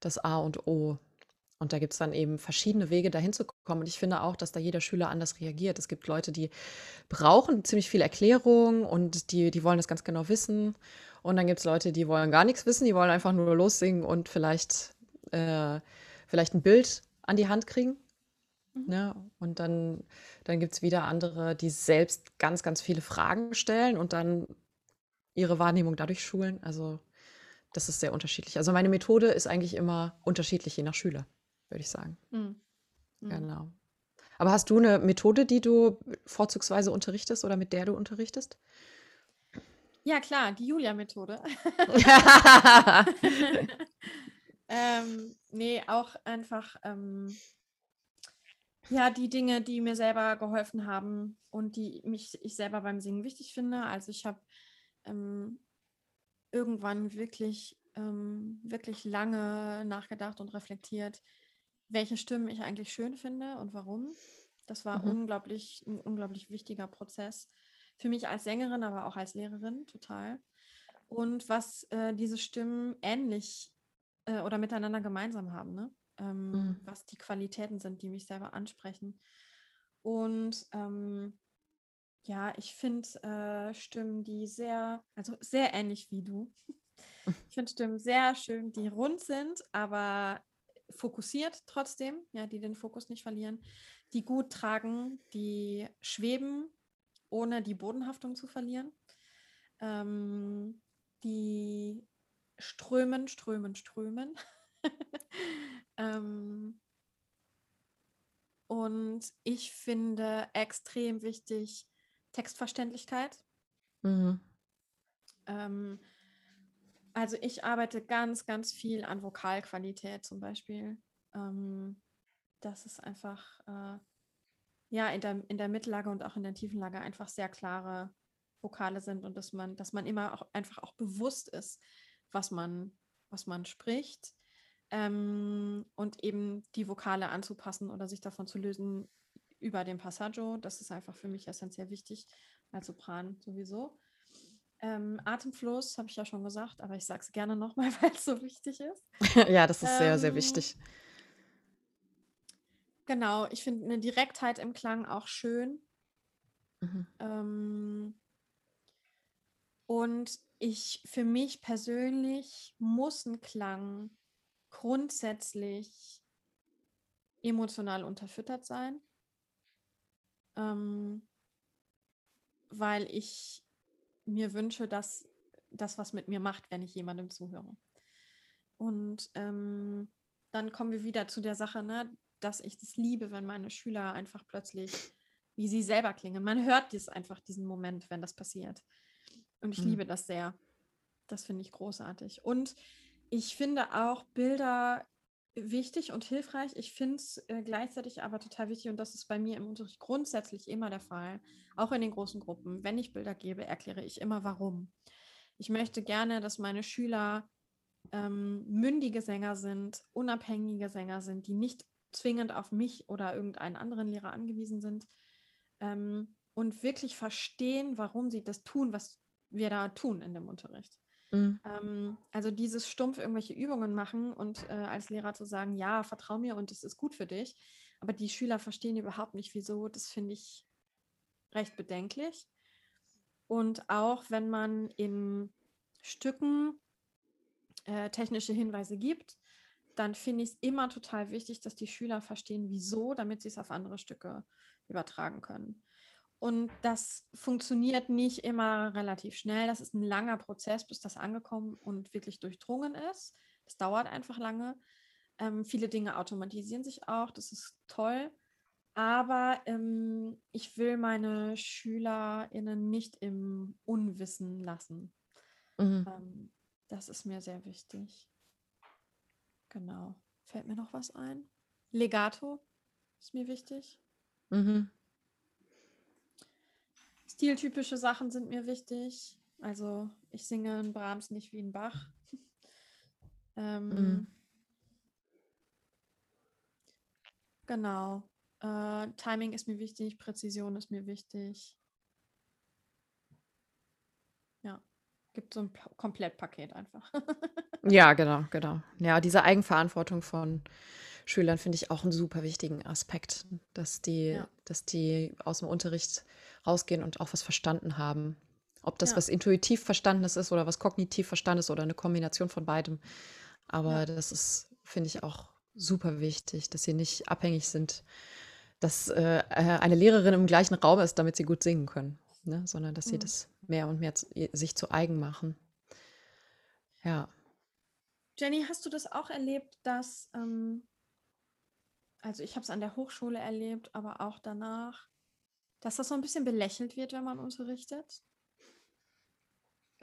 das A und O. Und da gibt es dann eben verschiedene Wege, dahin zu kommen. Und ich finde auch, dass da jeder Schüler anders reagiert. Es gibt Leute, die brauchen ziemlich viel Erklärung und die, die wollen das ganz genau wissen. Und dann gibt es Leute, die wollen gar nichts wissen, die wollen einfach nur lossingen und vielleicht, äh, vielleicht ein Bild an die Hand kriegen. Ne? Und dann, dann gibt es wieder andere, die selbst ganz, ganz viele Fragen stellen und dann ihre Wahrnehmung dadurch schulen. Also das ist sehr unterschiedlich. Also meine Methode ist eigentlich immer unterschiedlich, je nach Schüler, würde ich sagen. Mhm. Genau. Aber hast du eine Methode, die du vorzugsweise unterrichtest oder mit der du unterrichtest? Ja, klar, die Julia-Methode. ähm, nee, auch einfach ähm, ja, die Dinge, die mir selber geholfen haben und die mich ich selber beim Singen wichtig finde. Also ich habe ähm, irgendwann wirklich, ähm, wirklich lange nachgedacht und reflektiert, welche Stimmen ich eigentlich schön finde und warum. Das war Mhm. unglaublich, ein unglaublich wichtiger Prozess für mich als Sängerin, aber auch als Lehrerin total. Und was äh, diese Stimmen ähnlich äh, oder miteinander gemeinsam haben, ne? Ähm, Mhm. was die Qualitäten sind, die mich selber ansprechen. Und ähm, ja, ich finde äh, Stimmen, die sehr, also sehr ähnlich wie du. Ich finde Stimmen sehr schön, die rund sind, aber fokussiert trotzdem, ja, die den Fokus nicht verlieren, die gut tragen, die schweben, ohne die Bodenhaftung zu verlieren, ähm, die strömen, strömen, strömen. ähm, Und ich finde extrem wichtig Textverständlichkeit. Mhm. Ähm, also ich arbeite ganz, ganz viel an Vokalqualität zum Beispiel. Ähm, das ist einfach äh, ja in der, in der Mittellage und auch in der Tiefenlage einfach sehr klare Vokale sind und dass man, dass man immer auch einfach auch bewusst ist, was man, was man spricht. Ähm, und eben die Vokale anzupassen oder sich davon zu lösen über den Passaggio. Das ist einfach für mich essentiell wichtig, als Sopran sowieso. Ähm, Atemfluss habe ich ja schon gesagt, aber ich sage es gerne nochmal, weil es so wichtig ist. ja, das ist sehr, sehr Ähm, wichtig. genau, ich finde eine Direktheit im Klang auch schön. Mhm. Ähm, und ich, für mich persönlich muss ein Klang grundsätzlich emotional unterfüttert sein, ähm, weil ich mir wünsche, dass das was mit mir macht, wenn ich jemandem zuhöre. Und ähm, dann kommen wir wieder zu der Sache, ne, dass ich das liebe, wenn meine Schüler einfach plötzlich wie sie selber klingen. Man hört das einfach, diesen Moment, wenn das passiert. Und ich Mhm. liebe das sehr. Das finde ich großartig. Und ich finde auch Bilder wichtig und hilfreich. Ich finde es äh, gleichzeitig aber total wichtig und das ist bei mir im Unterricht grundsätzlich immer der Fall, auch in den großen Gruppen. Wenn ich Bilder gebe, erkläre ich immer warum. Ich möchte gerne, dass meine Schüler ähm, mündige Sänger sind, unabhängige Sänger sind, die nicht zwingend auf mich oder irgendeinen anderen Lehrer angewiesen sind ähm, und wirklich verstehen, warum sie das tun, was wir da tun in dem Unterricht. Mhm. Ähm, also dieses stumpf irgendwelche Übungen machen und äh, als Lehrer zu sagen, ja, vertrau mir und es ist gut für dich, aber die Schüler verstehen überhaupt nicht, wieso, das finde ich recht bedenklich. Und auch wenn man in Stücken äh, technische Hinweise gibt, dann finde ich es immer total wichtig, dass die Schüler verstehen, wieso, damit sie es auf andere Stücke übertragen können. Und das funktioniert nicht immer relativ schnell. Das ist ein langer Prozess, bis das angekommen und wirklich durchdrungen ist. Das dauert einfach lange. Ähm, viele Dinge automatisieren sich auch. Das ist toll. Aber ähm, ich will meine SchülerInnen nicht im Unwissen lassen. Mhm. Ähm, das ist mir sehr wichtig. Genau. Fällt mir noch was ein? Legato ist mir wichtig. Mhm. Stiltypische Sachen sind mir wichtig. Also ich singe in Brahms nicht wie in Bach. ähm, Mhm. Genau. Äh, Timing ist mir wichtig, Präzision ist mir wichtig. Ja, gibt so ein Pa- Komplettpaket einfach. Ja, genau, genau. Ja, diese Eigenverantwortung von Schülern finde ich auch einen super wichtigen Aspekt, dass die, Ja. dass die aus dem Unterricht rausgehen und auch was verstanden haben. Ob das Ja. was intuitiv Verstandenes ist oder was kognitiv Verstandenes oder eine Kombination von beidem. Aber Ja. das ist, finde ich, auch super wichtig, dass sie nicht abhängig sind, dass äh, äh, eine Lehrerin im gleichen Raum ist, damit sie gut singen können, ne? Sondern dass sie Mhm. das mehr und mehr zu, sich zu eigen machen. Ja. Jenny, hast du das auch erlebt, dass, ähm, also ich habe es an der Hochschule erlebt, aber auch danach, dass das so ein bisschen belächelt wird, wenn man unterrichtet?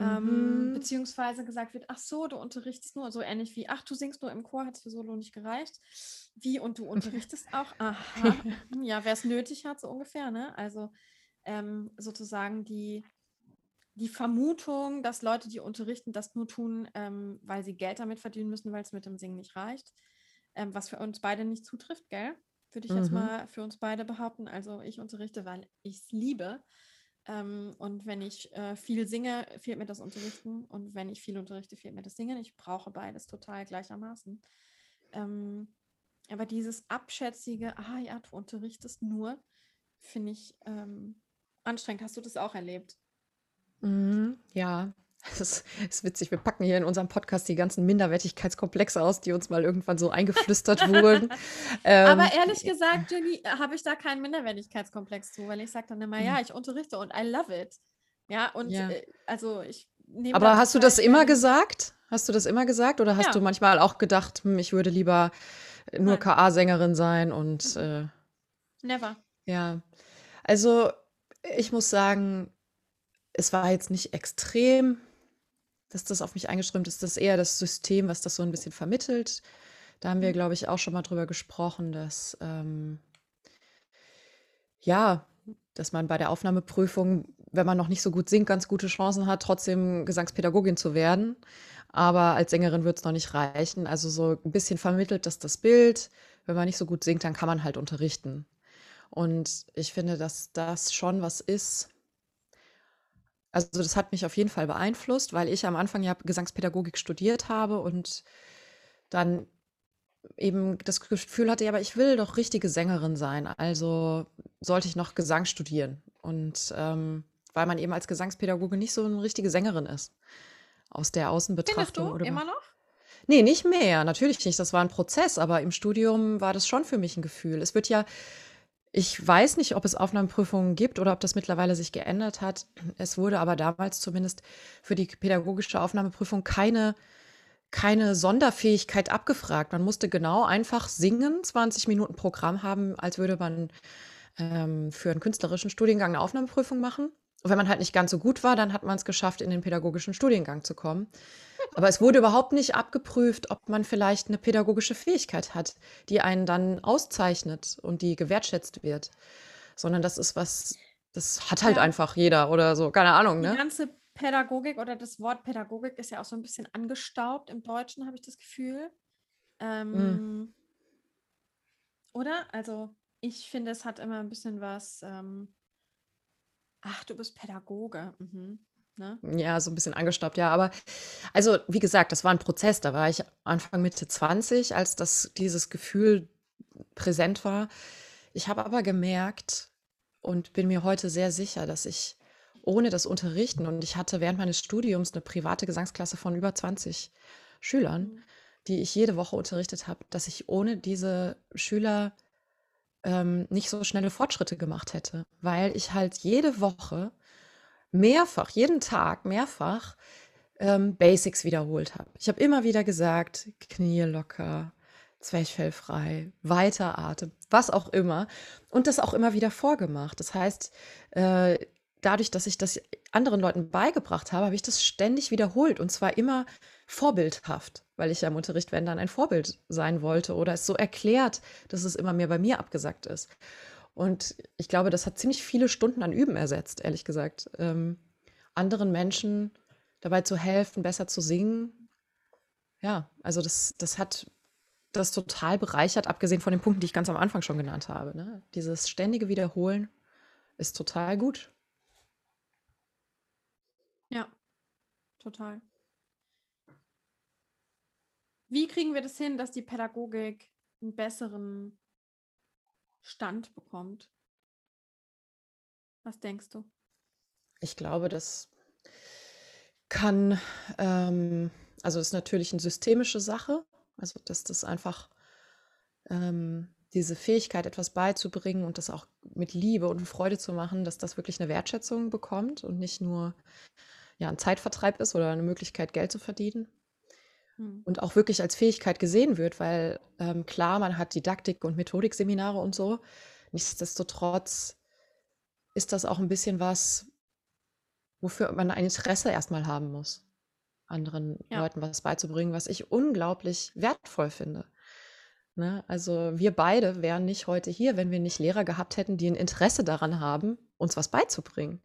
Ähm, Mhm. beziehungsweise gesagt wird, ach so, du unterrichtest nur, so ähnlich wie, ach, du singst nur im Chor, hat es für Solo nicht gereicht. Wie, und du unterrichtest auch? Aha, hm, ja, wer es nötig hat, so ungefähr, ne? Also ähm, sozusagen die, die Vermutung, dass Leute, die unterrichten, das nur tun, ähm, weil sie Geld damit verdienen müssen, weil es mit dem Singen nicht reicht. Ähm, was für uns beide nicht zutrifft, gell? Würde ich jetzt Mhm. mal für uns beide behaupten. Also ich unterrichte, weil ich es liebe. Ähm, und wenn ich äh, viel singe, fehlt mir das Unterrichten. Und wenn ich viel unterrichte, fehlt mir das Singen. Ich brauche beides total gleichermaßen. Ähm, aber dieses abschätzige, ah ja, du unterrichtest nur, finde ich ähm, anstrengend. Hast du das auch erlebt? Mhm, ja, es ist, witzig. Wir packen hier in unserem Podcast die ganzen Minderwertigkeitskomplexe aus, die uns mal irgendwann so eingeflüstert wurden. Aber Ähm, ehrlich gesagt, Jenny, habe ich da keinen Minderwertigkeitskomplex zu, weil ich sage dann immer, Mhm. ja, ich unterrichte und I love it. Ja, und Ja. äh, also ich nehme Aber hast du das immer gesagt? Hast du das immer gesagt? Oder hast Ja. du manchmal auch gedacht, hm, ich würde lieber nur. KA-Sängerin sein und äh, Never. Ja. Also, ich muss sagen, es war jetzt nicht extrem, dass das auf mich eingeströmt ist. Das ist eher das System, was das so ein bisschen vermittelt. Da haben wir, Mhm. glaube ich, auch schon mal drüber gesprochen, dass, ähm ja, dass man bei der Aufnahmeprüfung, wenn man noch nicht so gut singt, ganz gute Chancen hat, trotzdem Gesangspädagogin zu werden. Aber als Sängerin wird es noch nicht reichen. Also so ein bisschen vermittelt das das Bild. Wenn man nicht so gut singt, dann kann man halt unterrichten. Und ich finde, dass das schon was ist. Also das hat mich auf jeden Fall beeinflusst, weil ich am Anfang ja Gesangspädagogik studiert habe und dann eben das Gefühl hatte, ja, aber ich will doch richtige Sängerin sein. Also sollte ich noch Gesang studieren. Und ähm, weil man eben als Gesangspädagoge nicht so eine richtige Sängerin ist. Aus der Findest Außenbetrachtung du oder immer noch? Nee, nicht mehr. Natürlich nicht. Das war ein Prozess, aber im Studium war das schon für mich ein Gefühl. Es wird ja, ich weiß nicht, ob es Aufnahmeprüfungen gibt oder ob das mittlerweile sich geändert hat. Es wurde aber damals zumindest für die pädagogische Aufnahmeprüfung keine, keine Sonderfähigkeit abgefragt. Man musste genau einfach singen, 20 Minuten Programm haben, als würde man ähm, für einen künstlerischen Studiengang eine Aufnahmeprüfung machen. Und wenn man halt nicht ganz so gut war, dann hat man es geschafft, in den pädagogischen Studiengang zu kommen. Aber es wurde überhaupt nicht abgeprüft, ob man vielleicht eine pädagogische Fähigkeit hat, die einen dann auszeichnet und die gewertschätzt wird. Sondern das ist was, das hat halt Ja. einfach jeder oder so, keine Ahnung, Die ne? ganze Pädagogik oder das Wort Pädagogik ist ja auch so ein bisschen angestaubt im Deutschen, habe ich das Gefühl. Mhm. Ähm, oder? Also ich finde, es hat immer ein bisschen was, ähm, ach, du bist Pädagoge. Mhm. Ne? Ja, so ein bisschen angestaubt, ja. Aber also, wie gesagt, das war ein Prozess. Da war ich Anfang Mitte 20, als das, dieses Gefühl präsent war. Ich habe aber gemerkt und bin mir heute sehr sicher, dass ich ohne das Unterrichten und ich hatte während meines Studiums eine private Gesangsklasse von über 20 Schülern, Mhm. die ich jede Woche unterrichtet habe, dass ich ohne diese Schüler ähm, nicht so schnelle Fortschritte gemacht hätte, weil ich halt jede Woche mehrfach, jeden Tag mehrfach ähm, Basics wiederholt habe. Ich habe immer wieder gesagt, Knie locker, Zwerchfell frei, weiter Atem, was auch immer. Und das auch immer wieder vorgemacht. Das heißt, äh, dadurch, dass ich das anderen Leuten beigebracht habe, habe ich das ständig wiederholt und zwar immer vorbildhaft, weil ich ja im Unterricht, wenn dann ein Vorbild sein wollte oder es so erklärt, dass es immer mehr bei mir abgesagt ist. Und ich glaube, das hat ziemlich viele Stunden an Üben ersetzt, ehrlich gesagt. Ähm, anderen Menschen dabei zu helfen, besser zu singen. Ja, also das, das hat das total bereichert, abgesehen von den Punkten, die ich ganz am Anfang schon genannt habe. Ne? Dieses ständige Wiederholen ist total gut. Ja, total. Wie kriegen wir das hin, dass die Pädagogik einen besseren Stand bekommt? Was denkst du? Ich glaube, das kann, ähm, also ist natürlich eine systemische Sache, also dass das einfach ähm, diese Fähigkeit, etwas beizubringen und das auch mit Liebe und Freude zu machen, dass das wirklich eine Wertschätzung bekommt und nicht nur ja, ein Zeitvertreib ist oder eine Möglichkeit, Geld zu verdienen. Hm. Und auch wirklich als Fähigkeit gesehen wird, weil ähm, klar, man hat Didaktik- und Methodikseminare und so. Nichtsdestotrotz ist das auch ein bisschen was, wofür man ein Interesse erstmal haben muss, anderen Ja. Leuten was beizubringen, was ich unglaublich wertvoll finde. Ne? Also wir beide wären nicht heute hier, wenn wir nicht Lehrer gehabt hätten, die ein Interesse daran haben, uns was beizubringen.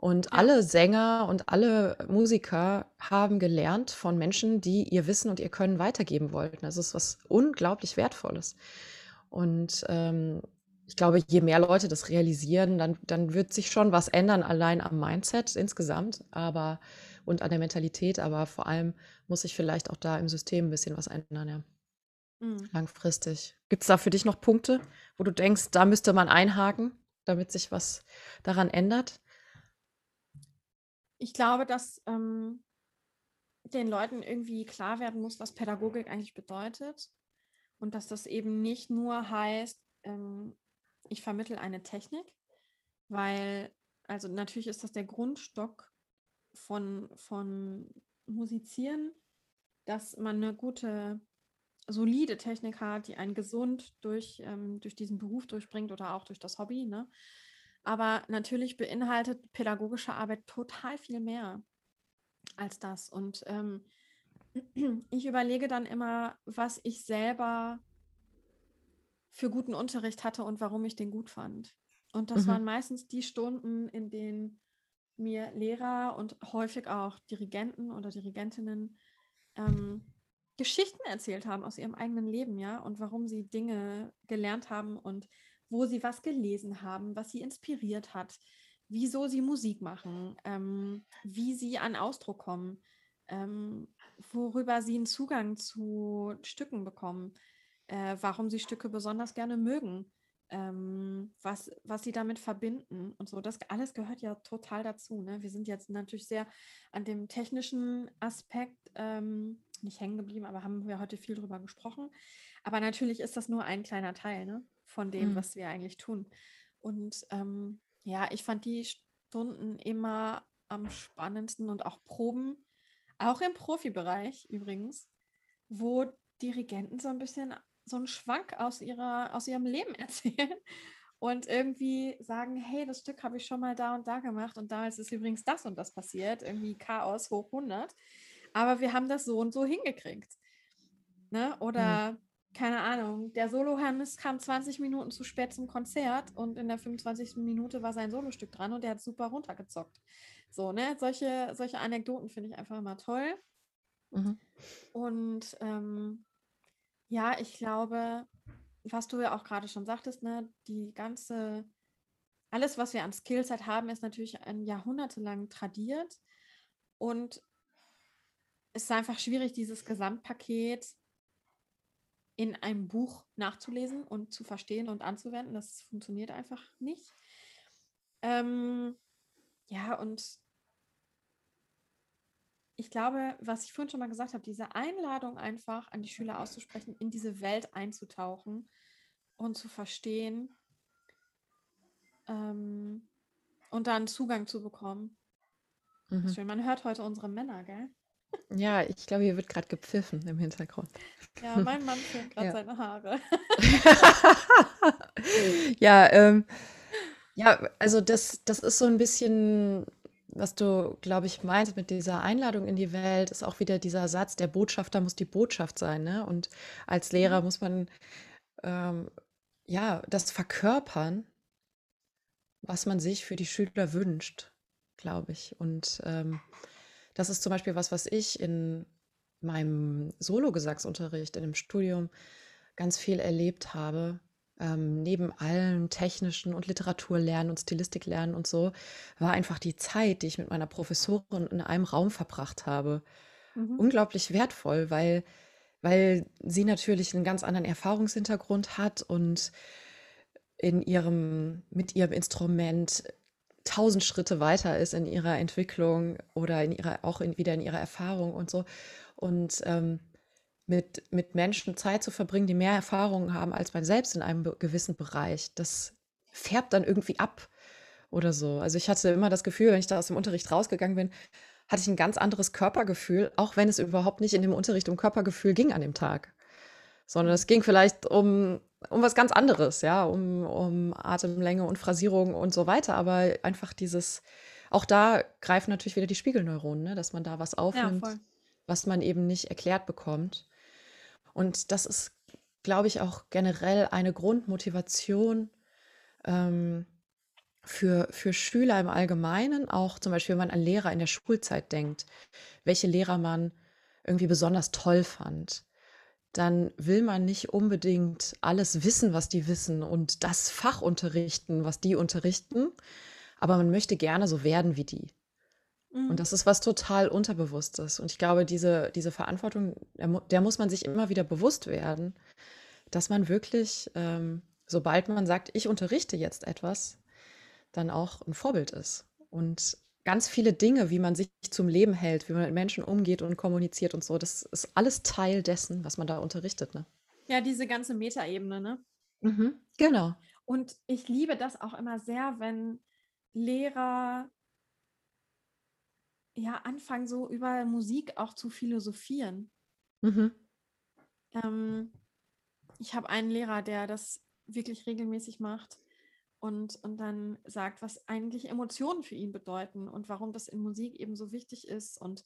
Und Ja. alle Sänger und alle Musiker haben gelernt von Menschen, die ihr Wissen und ihr Können weitergeben wollten. Das ist was unglaublich Wertvolles. Und ähm, ich glaube, je mehr Leute das realisieren, dann, dann wird sich schon was ändern, allein am Mindset insgesamt, aber und an der Mentalität, aber vor allem muss sich vielleicht auch da im System ein bisschen was ändern, ja, Hm. langfristig. Gibt es da für dich noch Punkte, wo du denkst, da müsste man einhaken, damit sich was daran ändert? Ich glaube, dass ähm, den Leuten irgendwie klar werden muss, was Pädagogik eigentlich bedeutet. Und dass das eben nicht nur heißt, ähm, ich vermittle eine Technik, weil, also natürlich ist das der Grundstock von, von Musizieren, dass man eine gute solide Technik hat, die einen gesund durch, ähm, durch diesen Beruf durchbringt oder auch durch das Hobby. Ne? Aber natürlich beinhaltet pädagogische Arbeit total viel mehr als das. Und ähm, ich überlege dann immer, was ich selber für guten Unterricht hatte und warum ich den gut fand. Und das mhm. waren meistens die Stunden, in denen mir Lehrer und häufig auch Dirigenten oder Dirigentinnen ähm, Geschichten erzählt haben aus ihrem eigenen Leben, ja, und warum sie Dinge gelernt haben und wo sie was gelesen haben, was sie inspiriert hat, wieso sie Musik machen, ähm, wie sie an Ausdruck kommen, ähm, worüber sie einen Zugang zu Stücken bekommen, äh, warum sie Stücke besonders gerne mögen, ähm, was, was sie damit verbinden und so. Das alles gehört ja total dazu. Ne? Wir sind jetzt natürlich sehr an dem technischen Aspekt ähm, nicht hängen geblieben, aber haben wir heute viel drüber gesprochen. Aber natürlich ist das nur ein kleiner Teil ne? Von dem, mhm. was wir eigentlich tun. Und ähm, ja, ich fand die Stunden immer am spannendsten und auch Proben, auch im Profibereich übrigens, wo Dirigenten so ein bisschen so einen Schwank aus, ihrer, aus ihrem Leben erzählen und irgendwie sagen, hey, das Stück habe ich schon mal da und da gemacht und damals ist übrigens das und das passiert, irgendwie Chaos hoch 100, aber wir haben das so und so hingekriegt. Ne? Oder mhm. Keine Ahnung, der Solo-Hannes kam 20 Minuten zu spät zum Konzert und in der 25. Minute war sein Solostück dran und der hat super runtergezockt. So, ne? Solche, solche Anekdoten finde ich einfach immer toll. Mhm. Und ähm, ja, ich glaube, was du ja auch gerade schon sagtest, ne, die ganze, alles, was wir an Skillset haben, ist natürlich ein jahrhundertelang tradiert und es ist einfach schwierig, dieses Gesamtpaket in einem Buch nachzulesen und zu verstehen und anzuwenden. Das funktioniert einfach nicht. Ähm, ja, und ich glaube, was ich vorhin schon mal gesagt habe, diese Einladung einfach an die Schüler auszusprechen, in diese Welt einzutauchen und zu verstehen ähm, und dann Zugang zu bekommen. Mhm. Schön, man hört heute unsere Männer, gell? Ja, ich glaube, hier wird gerade gepfiffen im Hintergrund. Ja, mein Mann filmt gerade ja. seine Haare. ja, ähm, ja, also das, das ist so ein bisschen was du, glaube ich, meinst mit dieser Einladung in die Welt, ist auch wieder dieser Satz, der Botschafter muss die Botschaft sein. Ne? Und als Lehrer mhm. muss man ähm, ja das verkörpern, was man sich für die Schüler wünscht, glaube ich. Und ähm, das ist zum Beispiel was, was ich in meinem Solo-Gesangsunterricht, in dem Studium ganz viel erlebt habe, ähm, neben allem technischen und Literaturlernen und Stilistiklernen und so, war einfach die Zeit, die ich mit meiner Professorin in einem Raum verbracht habe, mhm. unglaublich wertvoll, weil, weil sie natürlich einen ganz anderen Erfahrungshintergrund hat und in ihrem, mit ihrem Instrument tausend Schritte weiter ist in ihrer Entwicklung oder in ihrer, auch in, wieder in ihrer Erfahrung und so. Und ähm, mit, mit Menschen Zeit zu verbringen, die mehr Erfahrungen haben als man selbst in einem gewissen Bereich, das färbt dann irgendwie ab oder so. Also ich hatte immer das Gefühl, wenn ich da aus dem Unterricht rausgegangen bin, hatte ich ein ganz anderes Körpergefühl, auch wenn es überhaupt nicht in dem Unterricht um Körpergefühl ging an dem Tag. Sondern es ging vielleicht um, um was ganz anderes, ja, um, um Atemlänge und Phrasierung und so weiter. Aber einfach dieses, auch da greifen natürlich wieder die Spiegelneuronen, ne? dass man da was aufnimmt, ja, was man eben nicht erklärt bekommt. Und das ist, glaube ich, auch generell eine Grundmotivation ähm, für, für Schüler im Allgemeinen, auch zum Beispiel, wenn man an Lehrer in der Schulzeit denkt, welche Lehrer man irgendwie besonders toll fand dann will man nicht unbedingt alles wissen, was die wissen und das Fach unterrichten, was die unterrichten, aber man möchte gerne so werden wie die. Und mhm. das ist was total Unterbewusstes. Und ich glaube, diese, diese Verantwortung, der, der muss man sich immer wieder bewusst werden, dass man wirklich, ähm, sobald man sagt, ich unterrichte jetzt etwas, dann auch ein Vorbild ist. Und ganz viele Dinge, wie man sich zum Leben hält, wie man mit Menschen umgeht und kommuniziert und so, das ist alles Teil dessen, was man da unterrichtet. Ne? Ja, diese ganze Metaebene, ne? Mhm, genau. Und ich liebe das auch immer sehr, wenn Lehrer ja anfangen, so über Musik auch zu philosophieren. Mhm. Ähm, ich habe einen Lehrer, der das wirklich regelmäßig macht und, und dann sagt, was eigentlich Emotionen für ihn bedeuten und warum das in Musik eben so wichtig ist und,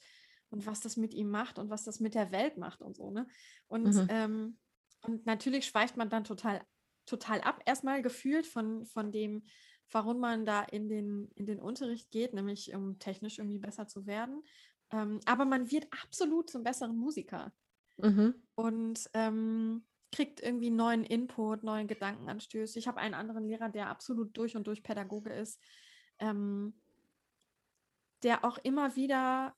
und was das mit ihm macht und was das mit der Welt macht und so. Ne? Und, mhm. ähm, und natürlich schweift man dann total, total ab, erstmal gefühlt von, von dem, warum man da in den, in den Unterricht geht, nämlich um technisch irgendwie besser zu werden. Ähm, aber man wird absolut zum besseren Musiker. Mhm. Und ähm, kriegt irgendwie neuen Input, neuen Gedankenanstöße. Ich habe einen anderen Lehrer, der absolut durch und durch Pädagoge ist, ähm, der auch immer wieder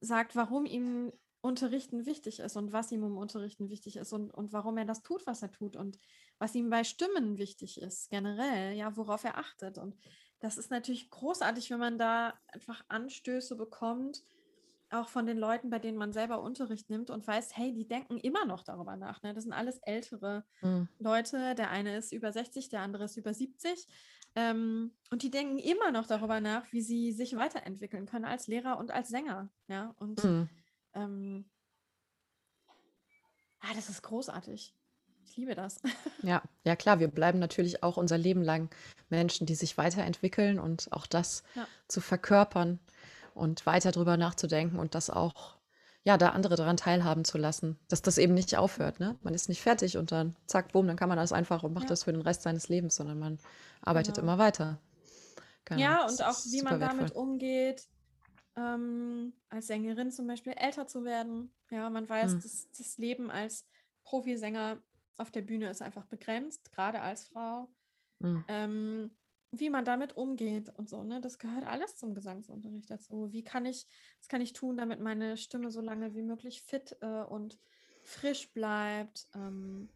sagt, warum ihm Unterrichten wichtig ist und was ihm um Unterrichten wichtig ist und, und warum er das tut, was er tut und was ihm bei Stimmen wichtig ist, generell, ja, worauf er achtet. Und das ist natürlich großartig, wenn man da einfach Anstöße bekommt, auch von den Leuten, bei denen man selber Unterricht nimmt und weiß, hey, die denken immer noch darüber nach. Ne? Das sind alles ältere mhm. Leute. Der eine ist über 60, der andere ist über 70. Ähm, und die denken immer noch darüber nach, wie sie sich weiterentwickeln können als Lehrer und als Sänger. Ja, und mhm. ähm, ah, das ist großartig. Ich liebe das. Ja, ja klar, wir bleiben natürlich auch unser Leben lang Menschen, die sich weiterentwickeln und auch das ja. zu verkörpern und weiter drüber nachzudenken und das auch, ja, da andere daran teilhaben zu lassen, dass das eben nicht aufhört. Ne? Man ist nicht fertig und dann zack, boom, dann kann man das einfach und macht ja. das für den Rest seines Lebens, sondern man arbeitet genau. immer weiter. Genau. Ja, und auch wie man damit wertvoll. umgeht, ähm, als Sängerin zum Beispiel älter zu werden. Ja, man weiß, hm. dass das Leben als Profisänger auf der Bühne ist einfach begrenzt, gerade als Frau. Hm. Ähm, wie man damit umgeht und so, ne? Das gehört alles zum Gesangsunterricht dazu. Wie kann ich, was kann ich tun, damit meine Stimme so lange wie möglich fit äh, und frisch bleibt? Ähm,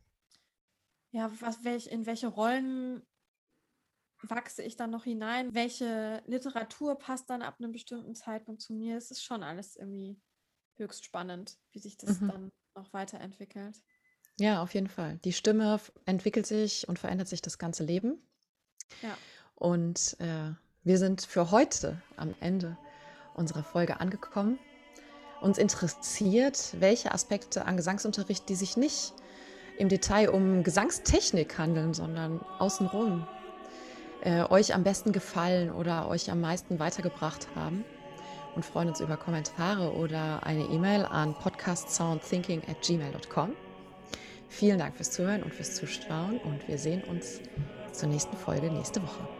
ja, was, welch, in welche Rollen wachse ich dann noch hinein? Welche Literatur passt dann ab einem bestimmten Zeitpunkt zu mir? Es ist schon alles irgendwie höchst spannend, wie sich das mhm. dann noch weiterentwickelt. Ja, auf jeden Fall. Die Stimme entwickelt sich und verändert sich das ganze Leben. Ja. Und äh, wir sind für heute am Ende unserer Folge angekommen. Uns interessiert, welche Aspekte an Gesangsunterricht, die sich nicht im Detail um Gesangstechnik handeln, sondern außenrum, äh, euch am besten gefallen oder euch am meisten weitergebracht haben. Und freuen uns über Kommentare oder eine E-Mail an podcastsoundthinking at gmail.com. Vielen Dank fürs Zuhören und fürs Zuschauen und wir sehen uns zur nächsten Folge nächste Woche.